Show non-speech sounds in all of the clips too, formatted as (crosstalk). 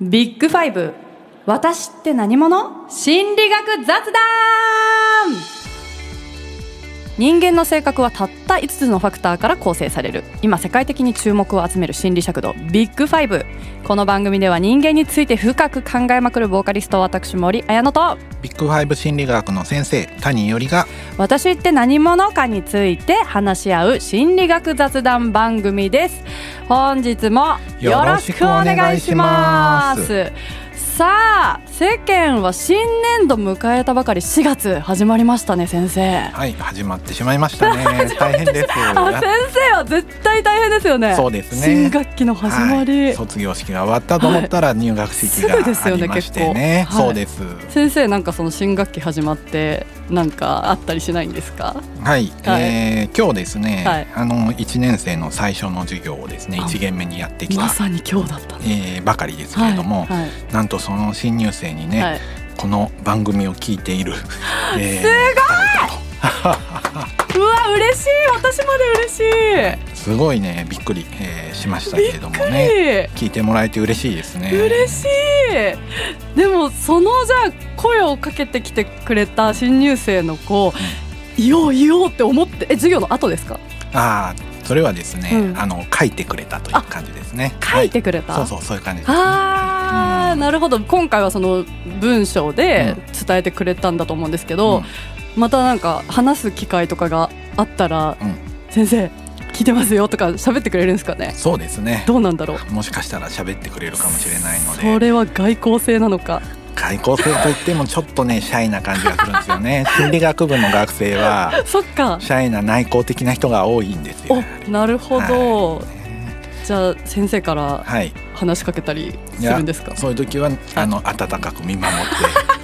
ビッグファイブ。私って何者？心理学雑談。人間の性格はたった5つのファクターから構成される。今世界的に注目を集める心理尺度ビッグファイブ。この番組では人間について深く考えまくるボーカリスト私森綾乃と。ビッグファイブ心理学の先生谷よりが。私って何者かについて話し合う心理学雑談番組です。本日もよろしくお願いしますさあ世間は新年度迎えたばかり4月始まりましたね先生。はい始まってしまいましたね。(laughs) 大変ですあ先生は絶対大変ですよね。そうですね。新学期の始まり、はい。卒業式が終わったと思ったら入学式がすぐですよねありましてね。結構。そうです。先生なんかその新学期始まってなんかあったりしないんですか？はい、えー今日ですね、はい。あの一年生の最初の授業をですねあ。一限目にやってきた、まさに今日だった。ねえーばかりですけれども、はい。はい。なんとその新入生にね、はい。この番組を聞いている、(laughs) えー、(laughs) うわ嬉しい！私まで嬉しいすごいねびっくり、えーしましたけれどもね。聞いてもらえて嬉しいですね。嬉しい。でもそのじゃあ声をかけてきてくれた新入生の子いよういようって思ってえ授業の後ですか？ああそれはですね、うん。あの書いてくれたという感じですね。書いてくれた、はい。そうそうそういう感じです、ね、あー、うん。なるほど。今回はその文章で伝えてくれたんだと思うんですけど、またなんか話す機会とかがあったら、うん。先生聞いてますよとか喋ってくれるんですかね？そうですね。どうなんだろう？もしかしたら喋ってくれるかもしれないのそでれは外交性なのか？外交生といってもちょっとねシャイな感じがするんですよね。(laughs) 心理学部の学生はそっか。シャイな内向的な人が多いんですよ。おなるほど、はじゃあ先生からはい。話しかけたりするんですか？そういう時はあの温かく見守って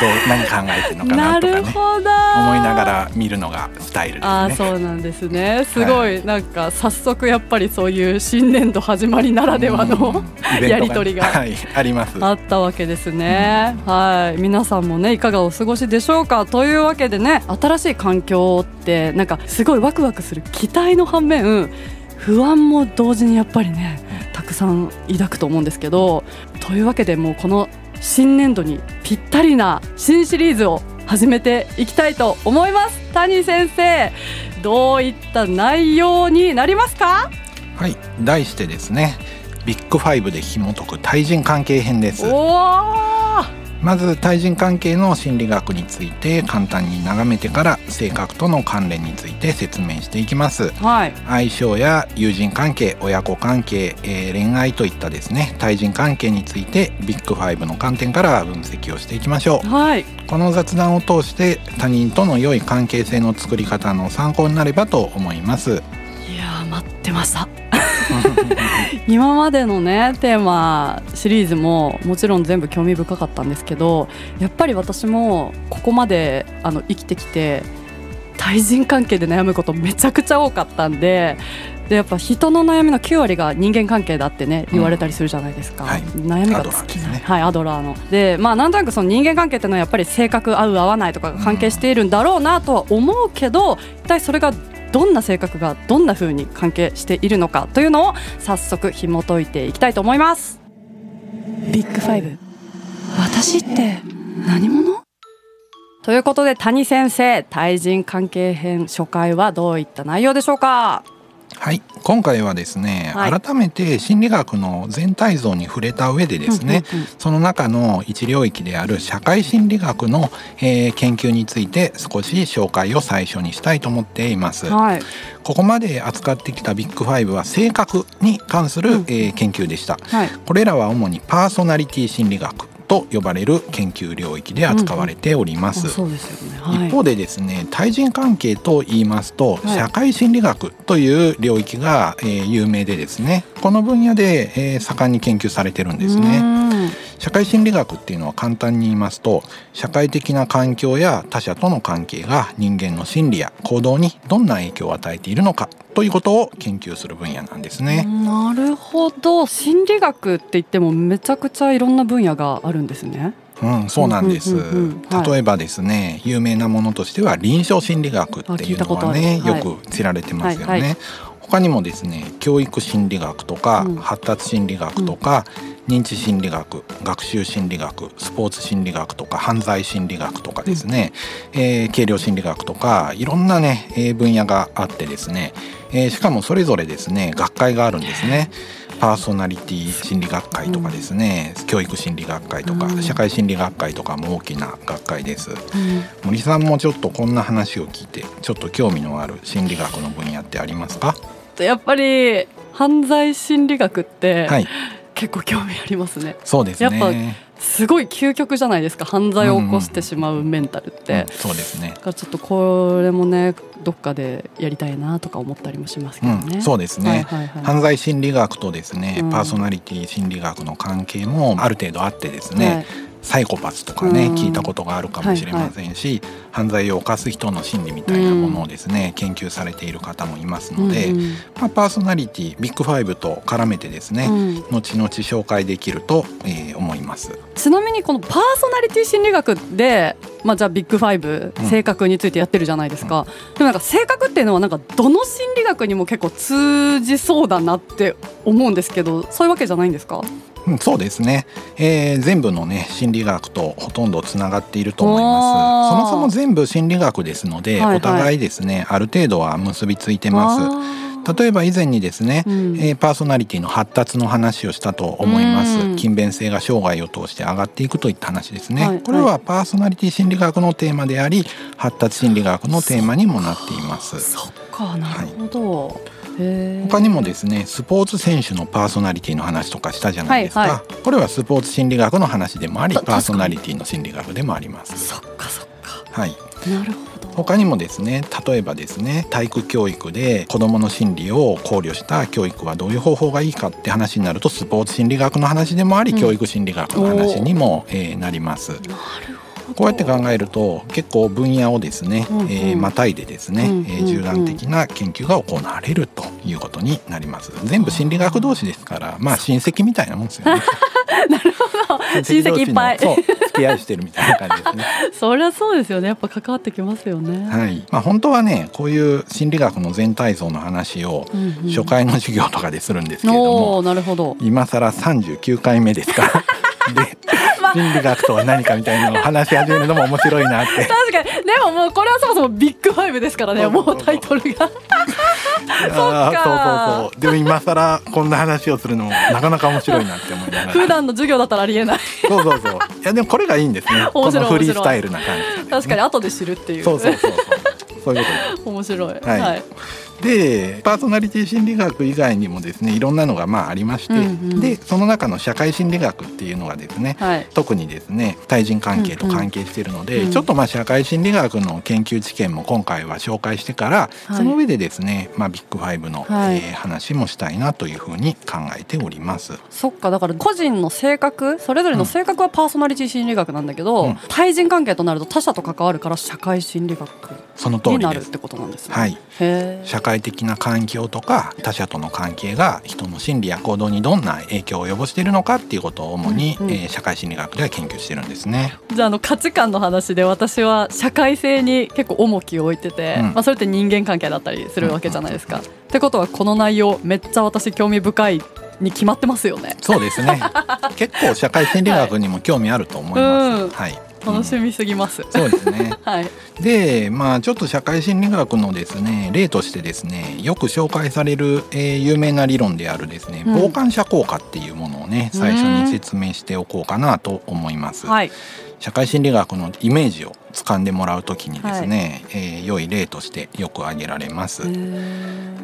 どう何考えてるのかななとかね思いながら見るのがスタイルですね。あーそうなんですね。すごい、なんか早速やっぱりそういう新年度始まりならではの (laughs) やり取りがはい、あります。あったわけですね、はい。皆さんもねいかがお過ごしでしょうか？というわけでね新しい環境ってなんかすごいワクワクする期待の反面不安も同時にやっぱりねたくさん抱くと思うんですけどというわけでもうこの新年度にぴったりな新シリーズを始めていきたいと思います。谷先生どういった内容になりますか？はい題してですねビッグファイブで紐解く対人関係編です。おーまず対人関係の心理学について簡単に眺めてから性格との関連について説明していきます。はい。相性や友人関係親子関係、えー恋愛といったですね対人関係についてビッグファイブの観点から分析をしていきましょう。はい。この雑談を通して他人との良い関係性の作り方の参考になればと思います待ってました。(laughs) 今までのねテーマシリーズももちろん全部興味深かったんですけどやっぱり私もここまであの生きてきて対人関係で悩むことめちゃくちゃ多かったんででやっぱ人の悩みの9割が人間関係だってね言われたりするじゃないですか、はい。悩みが尽きない、ね。はいアドラーの。でまあなんとなくその人間関係っていうのはやっぱり性格合う合わないとかが関係しているんだろうなとは思うけど一体それがどんな性格がどんな風に関係しているのかというのを早速紐解いていきたいと思います。ビッグファイブ。私って何者？ということで谷先生対人関係編初回はどういった内容でしょうか？はい。今回はですね、はい。改めて心理学の全体像に触れた上でですね、うんうんうん。その中の一領域である社会心理学の、えー研究について少し紹介を最初にしたいと思っています。はい。ここまで扱ってきたビッグファイブは性格に関する、うん。えー研究でした。はい。これらは主にパーソナリティ心理学と呼ばれる研究領域で扱われております。そうですよね、はい、一方でですね対人関係と言いますと、はい。社会心理学という領域が、えー有名でですねこの分野で、えー盛んに研究されてるんですうね。ん社会心理学っていうのは簡単に言いますと社会的な環境や他者との関係が人間の心理や行動にどんな影響を与えているのかということを研究する分野なんですね。なるほど。心理学って言ってもめちゃくちゃいろんな分野があるんですね。うん、そうなんです。例えばですね、有名なものとしては臨床心理学っていうのがね、よく知られてますよね。はいはい。他にもですね、教育心理学とか、うん。発達心理学とか、認知心理学学習心理学スポーツ心理学とか犯罪心理学とかですね、うん、えー、軽量心理学とかいろんなね、えー、分野があってですね、えー、しかもそれぞれですね学会があるんですね。パーソナリティ心理学会とかですね、うん、教育心理学会とか、うん、社会心理学会とかも大きな学会です、うん、森さんもちょっとこんな話を聞いてちょっと興味のある心理学の分野ってありますか？やっぱり犯罪心理学って、はい、結構興味ありますね。そうですね。やっぱすごい究極じゃないですか。犯罪を起こしてしまうメンタルって、うんうん、そうですね。ちょっとこれもねどっかでやりたいなとか思ったりもしますけどね、うん、そうですね、はいはいはい、犯罪心理学とですね、パーソナリティ心理学の関係もある程度あってですね、はいサイコパスとかね、うん、聞いたことがあるかもしれませんし、はいはい、犯罪を犯す人の心理みたいなものをですね、うん、研究されている方もいますので、うん、まあ、パーソナリティビッグファイブと絡めてですね、後々紹介できると、えー、思います。ちなみにこのパーソナリティ心理学で、まあ、じゃあビッグファイブ性格についてやってるじゃないですか、でもなんか性格っていうのはなんかどの心理学にも結構通じそうだなって思うんですけどそういうわけじゃないんですか？うん、そうですね、えー、全部のね心理学とほとんどつながっていると思います。そもそも全部心理学ですので、はいはい、お互いですねある程度は結びついてます。例えば以前にですね、うん、えー、パーソナリティの発達の話をしたと思います、うん、勤勉性が生涯を通して上がっていくといった話ですね、はい、これはパーソナリティ心理学のテーマであり発達心理学のテーマにもなっています。そっかなるほど、はい他にもですねスポーツ選手のパーソナリティの話とかしたじゃないですか、はいはい、これはスポーツ心理学の話でもありパーソナリティの心理学でもあります。そっかそっか。はい。なるほど。他にもですね例えばですね体育教育で子どもの心理を考慮した教育はどういう方法がいいかって話になるとスポーツ心理学の話でもあり、うん、教育心理学の話にも、えー、なります。なるこうやって考えると結構分野をですね、うんうん、えー、またいでですね、うんうんうん、えー、縦断的な研究が行われるということになります。全部心理学同士ですからまあ親戚みたいなもんですよね。(laughs) なるほど。親戚いっぱい。そう付き合いしてるみたいな感じですね。(laughs) そりゃそうですよね。やっぱ関わってきますよね。はい。まあ本当はねこういう心理学の全体像の話を初回の授業とかでするんですけれども、うんうん、なるほど。今更39回目ですから。(laughs) で (laughs) 心理学とは何かみたいなのを話し始めるのも面白いなって。確かに。でももうこれはそもそもビッグファイブですからね。もうタイトルが。(laughs) そうそうそうでも今更こんな話をするのもなかなか面白いなって思いながら。普段の授業だったらありえない。そうそうそう。いやでもこれがいいんですね。このフリースタイルな感じ、ね、確かに後で知るっていう。そうそうそうそう。そういうこと (laughs) 面白い。はい、はいでパーソナリティ心理学以外にもですねいろんなのがまあありまして、うんうん、でその中の社会心理学っていうのがですね、はい、特にですね対人関係と関係しているので、うん。うん、ちょっとまあ社会心理学の研究知見も今回は紹介してから、はい、その上でですね、まあ、ビッグファイブの、はい、えー、話もしたいなというふうに考えております。そっかだから個人の性格それぞれの性格はパーソナリティ心理学なんだけど、うん、対人関係となると他者と関わるから社会心理学その通りになるってことなんですね。はい、社会的な関境とか他者との関係が人の心理や行動にどんな影響を及ぼしているのかっていうことを主に、うんうん、えー、社会心理学では研究してるんですね。じゃあの価値観の話で私は社会性に結構重きを置いてて、うん、まあ、それって人間関係だったりするわけじゃないですか。うんうん、ってことはこの内容めっちゃ私興味深いに決まってますよね。そうですね。(laughs) 結構社会心理学にも興味あると思います。はい。はい楽しみすぎます、うん、そうですね、(laughs) はい、でまあちょっと社会心理学のですね例としてですねよく紹介される、えー、有名な理論であるですね、傍観者効果っていうものをね最初に説明しておこうかなと思います。はい。社会心理学のイメージを掴んでもらうときにですね、はい、えー、良い例としてよく挙げられます。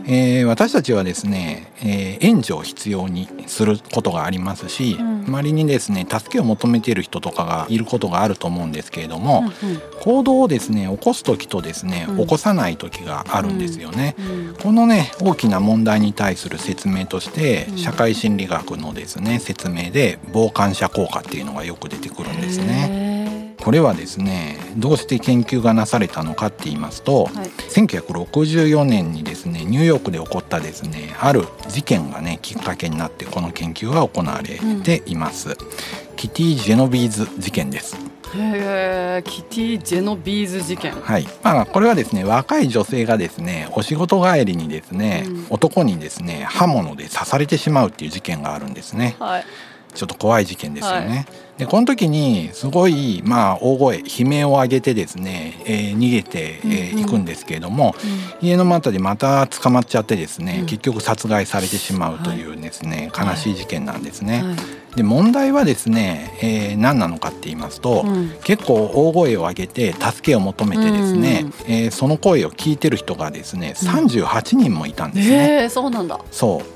えー、私たちはですね、えー、援助を必要にすることがありますし、うん、周りにですね助けを求めている人とかがいることがあると思うんですけれども、うんうん、行動をですね起こす時とですね、うん、起こさない時があるんですよね。うんうん、このね大きな問題に対する説明として、社会心理学のですね説明で傍観者効果っていうのがよく出てくるんですね。これはですねどうして研究がなされたのかって言いますと、はい、1964年にですねニューヨークで起こったですねある事件がねきっかけになってこの研究が行われています、うん、キティ・ジェノビーズ事件です。へキティ・ジェノビーズ事件。はい。まあこれはですね若い女性がですねお仕事帰りにですね、うん、男にですね刃物で刺されてしまうっていう事件があるんですね、はいちょっと怖い事件ですよね。でこの時にすごいまあ大声悲鳴を上げてですね、えー逃げてい、えーくんですけれども、家の股でまた捕まっちゃってですね、うん。結局殺害されてしまうというですね、はい。悲しい事件なんですね。はい。で問題はですね、えー何なのかって言いますと、うん。結構大声を上げて助けを求めてですね、えーその声を聞いてる人がですね38人もいたんですね。えー、そうなんだ。そう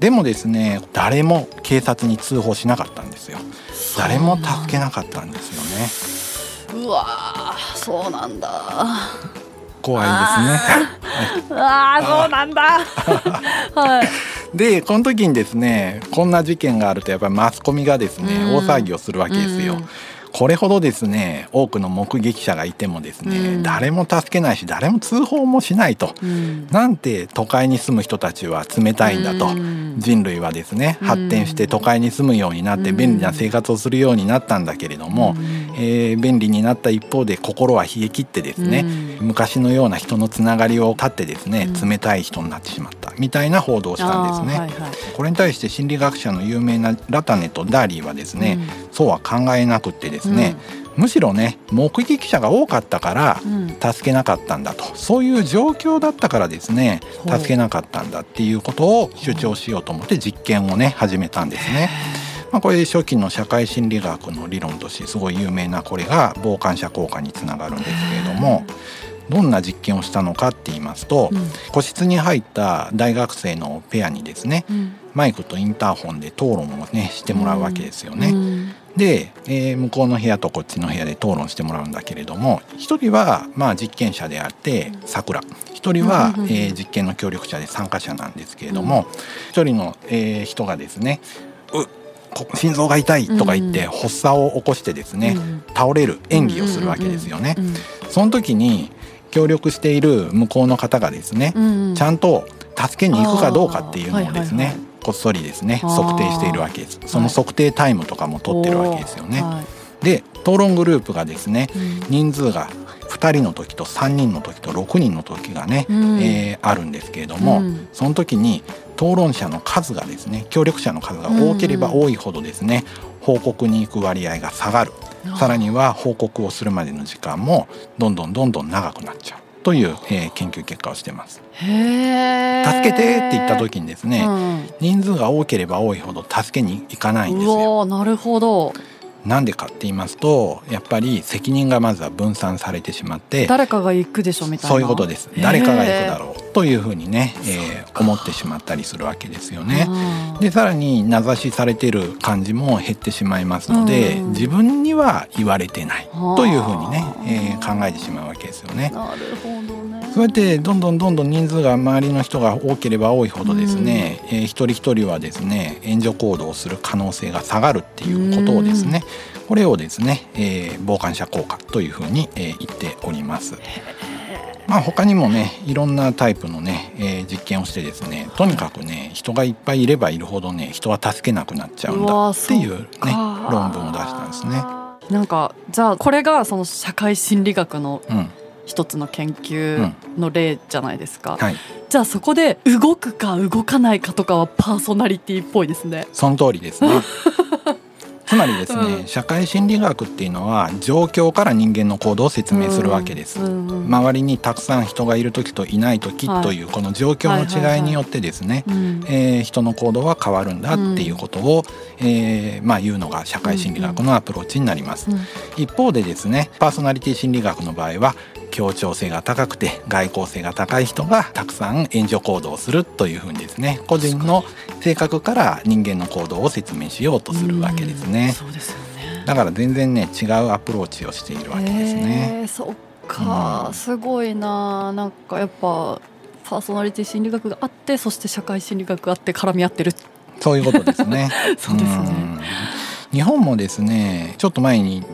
でもですね誰も警察に通報しなかったんですよ。誰も助けなかったんですよね。うわーそうなんだ。怖いですね。うわー (laughs) そうなんだ。(laughs) はい。でこの時にですねこんな事件があるとやっぱりマスコミがですね、うん。大騒ぎをするわけですよ、うんこれほどですね多くの目撃者がいてもですね、うん。誰も助けないし誰も通報もしないと、うん。なんて都会に住む人たちは冷たいんだと、うん。人類はですねうん。発展して都会に住むようになってうん。便利な生活をするようになったんだけれども、うん。えー便利になった一方で心は冷え切ってですね、昔のような人のつながりを断ってですね、うん。冷たい人になってしまったみたいな報道をしたんですね。はいはい。これに対して心理学者の有名なラタネとダーリーはですね、そうは考えなくってですね、むしろね目撃者が多かったからうん。うん助けなかったんだと。そういう状況だったからですね助けなかったんだっていうことを主張しようと思って実験をね始めたんですね。まあ、これ初期の社会心理学の理論としてすごい有名なこれが傍観者効果につながるんですけれどもどんな実験をしたのかって言いますとうん。個室に入った大学生のペアにですねうん。マイクとインターホンで討論をねしてもらうわけですよね。うん。で、えー向こうの部屋とこっちの部屋で討論してもらうんだけれども一人はまあ実験者であってさくら一人は、うんうんうんえー実験の協力者で参加者なんですけれども一人の、えー人がですね「うこ心臓が痛い」とか言ってうん。発作を起こしてですね、うん。倒れる演技をするわけですよね。うん。その時に協力している向こうの方がですね、うん。ちゃんと助けに行くかどうかっていうのをですね、はいはいはい。こっそりですね測定しているわけです。その測定タイムとかも取ってるわけですよね、はい。で討論グループがですねうん。人数が2人の時と3人の時と6人の時がね、うん。えーあるんですけれども、うん。その時に討論者の数がですね協力者の数が多ければ多いほどですね、報告に行く割合が下がる。さらには報告をするまでの時間もどんどんどんどん長くなっちゃう。という、えー研究結果をしてます。助けてって言った時にですね、うん。人数が多ければ多いほど助けに行かないんですうよ。なるほど。なんでかって言いますとやっぱり責任がまずは分散されてしまって誰かが行くでしょみたいな。そういうことです。誰かが行くだろうというふうにね、えー思ってしまったりするわけですよね。でさらに名指しされている感じも減ってしまいますので、うん。自分には言われてないはあ。というふうにね、えー考えてしまうわけですよね。なるほどね。そうやってどんどんどんどん人数が周りの人が多ければ多いほどですね、えー一人一人はですね援助行動をする可能性が下がるっていうことをですね。これをですね、えー傍観者効果というふうに、えー言っております。まあ他にもねいろんなタイプのね、えー実験をしてですねとにかくね人がいっぱいいればいるほどね人は助けなくなっちゃうんだっていうね論文を出したんですね。なんかじゃあこれがその社会心理学のうん、一つの研究の例じゃないですか、はい。じゃあそこで動くか動かないかとかはパーソナリティっぽいですね。その通りですね。(laughs) つまりですね、うん。社会心理学っていうのは状況から人間の行動を説明するわけです。うんうん周りにたくさん人がいる時といない時はい。というこの状況の違いによってですね、うん。えー人の行動は変わるんだっていうことを、えーまあ、言うのが社会心理学のアプローチになります。うん。一方でですねパーソナリティ心理学の場合は協調性が高くて外交性が高い人がたくさん援助行動をするというふうにですね個人の性格から人間の行動を説明しようとするわけですうんね。そうですよね。だから全然ね違うアプローチをしているわけですね。へーそっか、うん。すごいな。なんかやっぱパーソナリティ心理学があってそして社会心理学があって絡み合ってる。そういうことですね。(laughs) そうですね。ん。日本もですねちょっと前に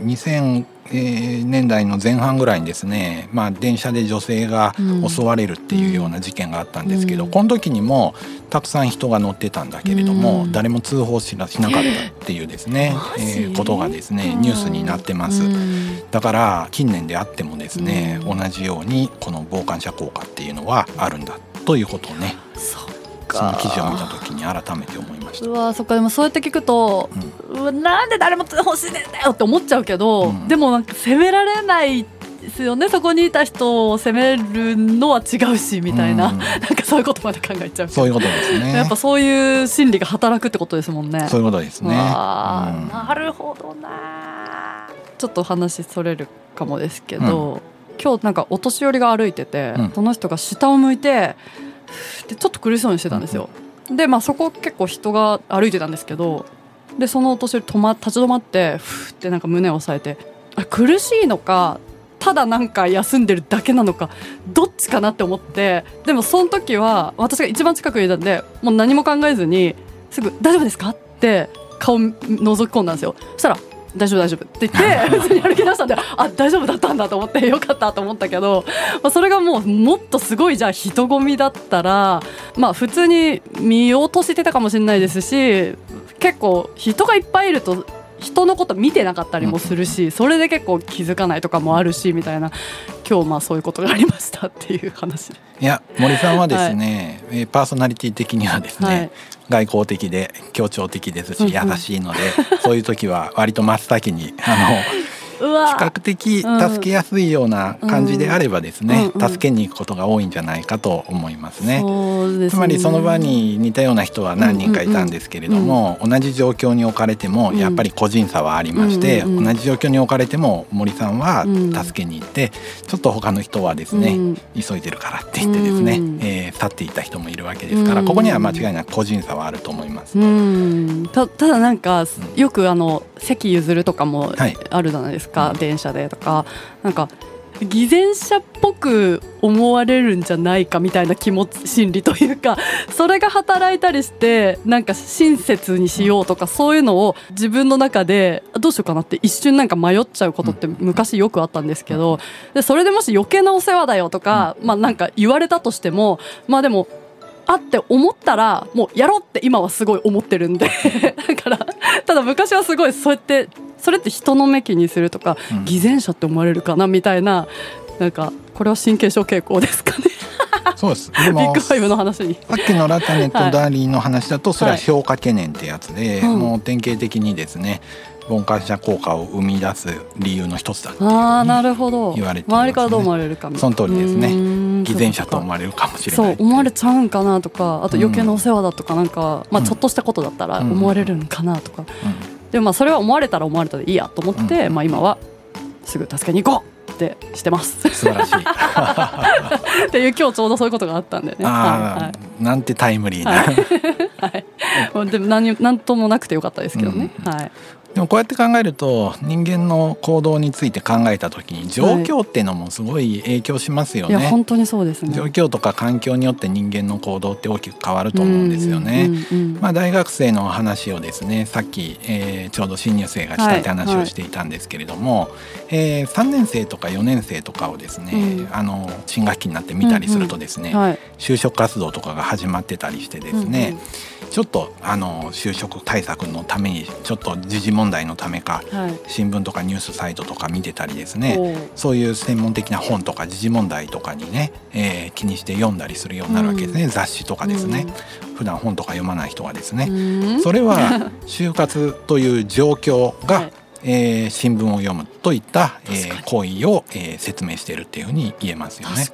2000年代の前半ぐらいにですね、まあ、電車で女性がうん。襲われるっていうような事件があったんですけど、うん。この時にもたくさん人が乗ってたんだけれども、うん。誰も通報しなかったっていうですね、(laughs) えーことがですねニュースになってます。うん。だから近年であってもですね、うん。同じようにこの傍観者効果っていうのはあるんだということをねそのか記事を見た時に改めて思いました。うわそっかでもそうやって聞くと、うわなんで誰も欲しいねんだよって思っちゃうけど、うん。でもなんか責められないですよね。そこにいた人を責めるのは違うしみたいな、うん。(laughs) なんかそういうことまで考えちゃうそういうことですね。やっぱそういう心理が働くってことですもんね。そういうことですね。うん。なるほどなちょっと話それるかもですけど、今日なんかお年寄りが歩いてて、うん。その人が下を向いてでちょっと苦しそうにしてたんですよ。でまあそこ結構人が歩いてたんですけどでそのお年寄り止ま立ち止まってふってなんか胸を押さえてあ苦しいのかただなんか休んでるだけなのかどっちかなって思ってでもその時は私が一番近くにいたんでもう何も考えずにすぐ「大丈夫ですか?」って顔覗き込んだんですよそしたら「大丈夫大丈夫」って言って普通に歩き出したんであ大丈夫だったんだと思ってよかったと思ったけど、まあ、それがもうもっとすごいじゃあ人混みだったらまあ普通に見落としてたかもしれないですし結構人がいっぱいいると人のこと見てなかったりもするしそれで結構気づかないとかもあるしみたいな今日まあそういうことがありましたっていう話。いや森さんはですね、えーパーソナリティ的にはですね、はい。外交的で協調的ですし優しいので、そういう時は割と真っ先にあの比較的助けやすいような感じであればですね、助けに行くことが多いんじゃないかと思いますね。すね。つまりその場に似たような人は何人かいたんですけれども、同じ状況に置かれてもうん。やっぱり個人差はありまして、同じ状況に置かれても森さんはうん。助けに行って、ちょっと他の人はですね、うん。急いでるからって言ってですね、うん。えー去っていった人もいるわけですから、うん。ここには間違いなく個人差はあると思います。うん。たただなんかうん。よくあの席譲るとかもはい。あるじゃないですか、うん。電車でとかなんか偽善者っぽく思われるんじゃないかみたいな気持ち心理というか (laughs) それが働いたりしてなんか親切にしようとかそういうのを自分の中でどうしようかなって一瞬なんか迷っちゃうことって昔よくあったんですけどでそれでもし余計なお世話だよとかまあなんか言われたとしてもまあでもあって思ったらもうやろうって今はすごい思ってるんで。(laughs) だからただ昔はすごいそうやってそれって人の目気にするとか、うん。偽善者って思われるかなみたいななんかこれは神経症傾向ですかね。そうです。でビッもグファイブの話に。さっきのラタネとダーリーの話だとそれははい。評価懸念ってやつで、うん。もう典型的にですね傍観者効果を生み出す理由の一つだっていうああなるほど。言われてね。周りからどう思われるかその通りですね。偽善者と思われるかもしれそうない思われちゃうんかなとかあと余計なお世話だとかなんか、まあ、うんちょっとしたことだったらうん。思われるんかなとか、うん。でもまあそれは思われたら思われたでいいやと思って、うん。まあ、今はすぐ助けに行こうってしてます。素晴らしい。(laughs) っていう今日ちょうどそういうことがあったんでね。あはあ、なんてタイムリーな。はい。い、はい、でも何何ともなくてよかったですけどね。うん。はい。でもこうやって考えると人間の行動について考えた時に状況っていうのもすごい影響しますよいやね。本当にそうですね。状況とか環境によって人間の行動って大きく変わると思うんですよね。うんうんうんまあ、大学生の話をですねさっき、えーちょうど新入生がしたって話をしていたんですけれども、えー3年生とか4年生とかをですね、うんあの新学期になって見たりするとですね、はい。就職活動とかが始まってたりしてですね、ちょっとあの就職対策のためにちょっと時事問題のためかうんうん。はい。新聞とかニュースサイトとか見てたりですねそういう専門的な本とか時事問題とかにね、えー気にして読んだりするようになるわけですね、雑誌とかですね、普段本とか読まない人はですね、うんそれは就活という状況が、はいえー新聞を読むといった、えー行為を、えー説明しているっていうふうに言えますよね。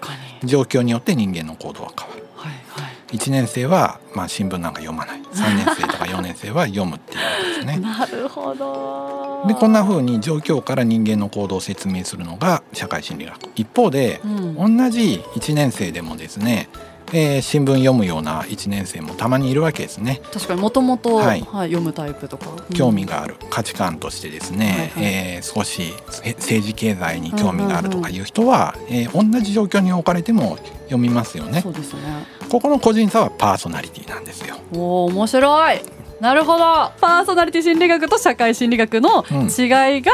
状況によって人間の行動は変わる。はいはい。1年生は、まあ、新聞なんか読まない3年生とか4年生は読むっていうわけですね。(laughs) なるほど。でこんな風に状況から人間の行動を説明するのが社会心理学一方でうん。同じ1年生でもですね、えー新聞読むような1年生もたまにいるわけですね。確かにもともとははいい読むタイプとか。興味がある価値観としてですね、はいはいえー少しせ政治経済に興味があるとかいう人は、えー同じ状況に置かれても読みますよね。そうですね。ここの個人差はパーソナリティなんですよ。おお面白い。なるほど。パーソナリティ心理学と社会心理学のうん。違いが、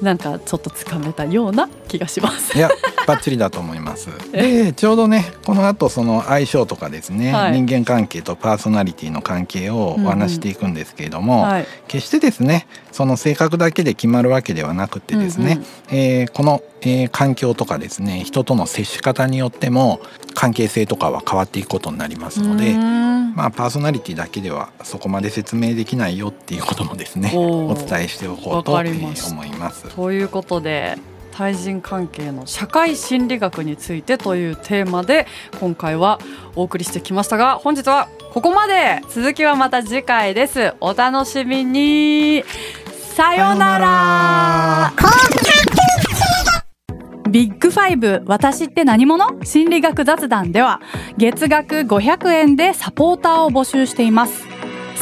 なんかちょっとつかめたような気気がします。いやバッチリだと思います。(laughs) でちょうどねこの後その相性とかですね、はい、人間関係とパーソナリティの関係をお話していくんですけれども、うんうんはい、決してですねその性格だけで決まるわけではなくてですね、うんうん、えー、この、えー、環境とかですね人との接し方によっても関係性とかは変わっていくことになりますのでまあパーソナリティだけではそこまで説明できないよっていうこともですねお伝えしておこうと思います。ということで対人関係の社会心理学についてというテーマで今回はお送りしてきましたが本日はここまで。続きはまた次回です。お楽しみに。さようなら。ビッグファイブ私って何者？心理学雑談では月額500円でサポーターを募集しています。